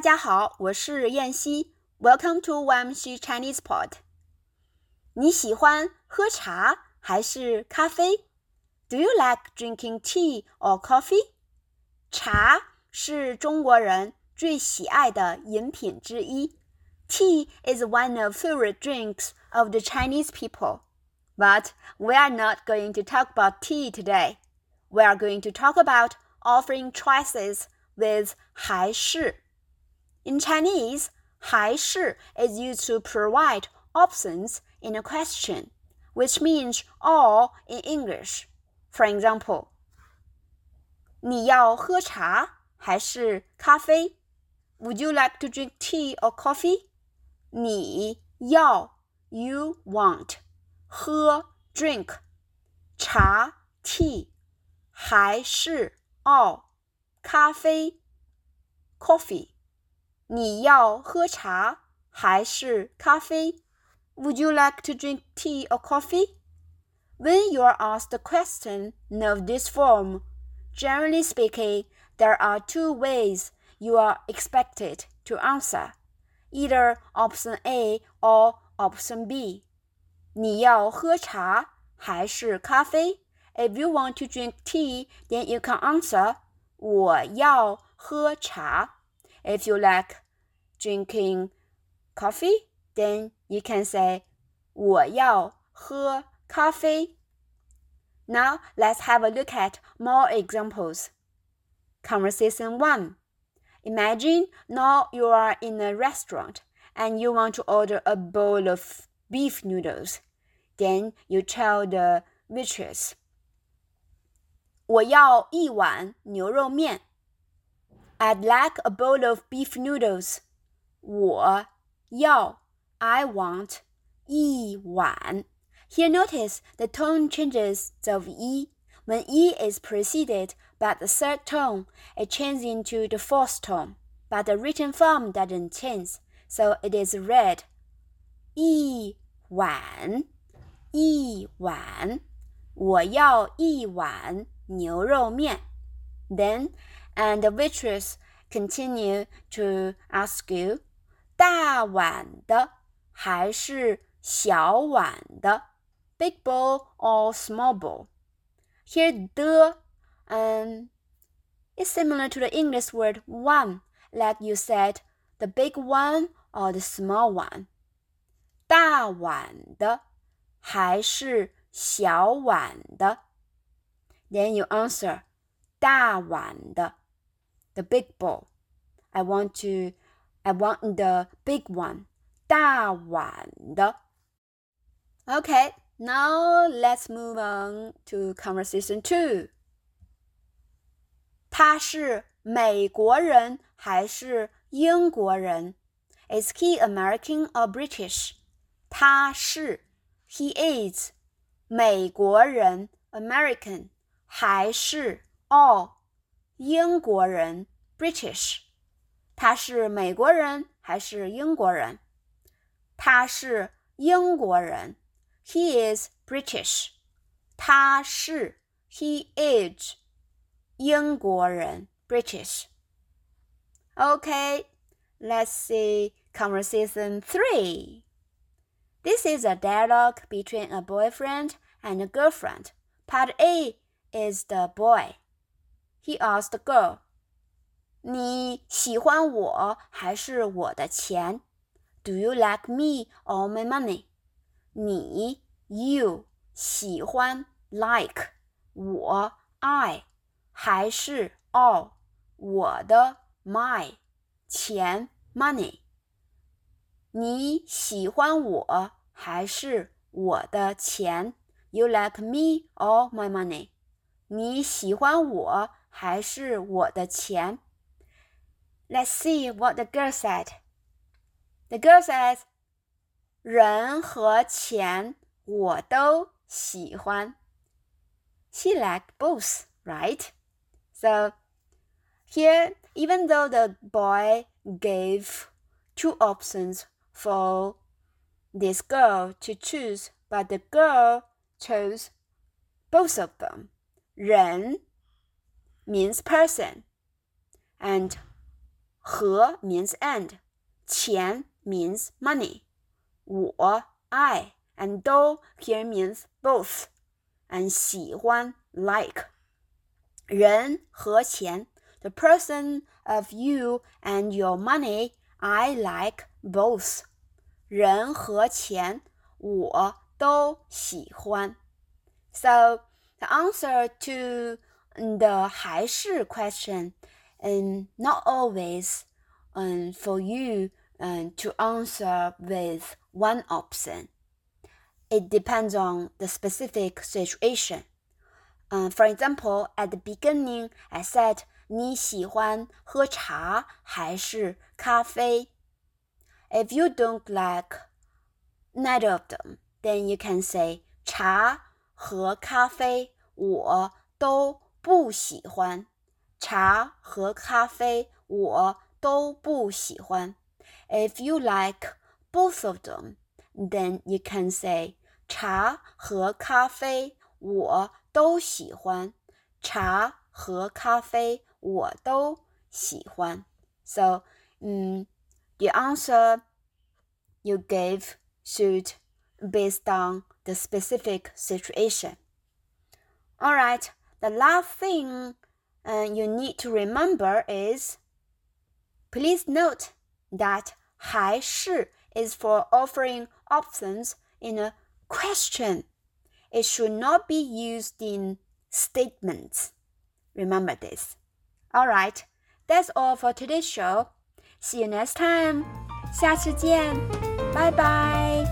大家好，我是焱曦。Welcome to YMC Chinese Pod。你喜欢喝茶还是咖啡？Do you like drinking tea or coffee？茶是中国人最喜爱的饮品之一。Tea is one of favorite drinks of the Chinese people. But we are not going to talk about tea today. We are going to talk about offering choices with 还是。In Chinese, 还是 is used to provide options in a question, which means or in English. For example, 你要喝茶还是咖啡？Would you like to drink tea or coffee? 你要 you want 喝 drink 茶 tea 还是 or 咖啡 coffee。 你要喝茶还是咖啡？Would you like to drink tea or coffee? When you are asked a question of this form, generally speaking, there are two ways you are expected to answer, either option A or option B. 你要喝茶还是咖啡？If you want to drink tea, then you can answer 我要喝茶。 if you like drinking coffee, then you can say 我要喝咖啡. Now let's have a look at more examples. Conversation 1. Imagine now you are in a restaurant and you want to order a bowl of beef noodles. Then you tell the waitress, 我要一碗牛肉面。 I'd like a bowl of beef noodles. 我要 I want 一碗. Here notice the tone changes of e. When e is preceded by the third tone, it changes into the fourth tone, but the written form doesn't change, so it is read 一碗一碗我要一碗牛肉面. Then and the waitress continue to ask you 大碗的还是小碗的 big bowl or small bowl here the um is similar to the English word one like you said the big one or the small one 大碗的还是小碗的 then you answer 大碗的 the big bowl. I want to, I want the big one. 大碗的. Okay, now let's move on to conversation two. 他是美国人还是英国人？Is he American or British? 他是 he is 美国人 American 还是 or 英国人 British，他是美国人还是英国人？他是英国人，He is British。他是 He is 英国人 British。Okay, let's see conversation three. This is a dialogue between a boyfriend and a girlfriend. Part A is the boy he asked the girl. 你喜欢我还是我的钱？Do you like me or my money？你 you 喜欢 like 我 I 还是 all 我的 my 钱 money？你喜欢我还是我的钱？You like me or my money？你喜欢我？ 还是我的钱？Let's see what the girl said. The girl says, 人和钱我都喜欢。She liked both, right? So here, even though the boy gave two options for this girl to choose, but the girl chose both of them. 人 means person, and 和 means and，钱 means money，我 I and 都 here means both and 喜欢 like 人和钱 the person of you and your money I like both 人和钱我都喜欢 so the answer to the 还是 question and not always um, for you um, to answer with one option. It depends on the specific situation. Uh, for example, at the beginning, I said 你喜欢喝茶还是咖啡? If you don't like neither of them, then you can say 茶和咖啡我都 不喜欢。茶和咖啡我都不喜欢。If you like both of them, then you can say 茶和咖啡我都喜欢。茶和咖啡我都喜欢。So, um, the answer you gave should based on the specific situation. All right, the last thing uh, you need to remember is please note that 还是 is for offering options in a question. It should not be used in statements. Remember this. Alright, that's all for today's show. See you next time. 下次见，拜拜。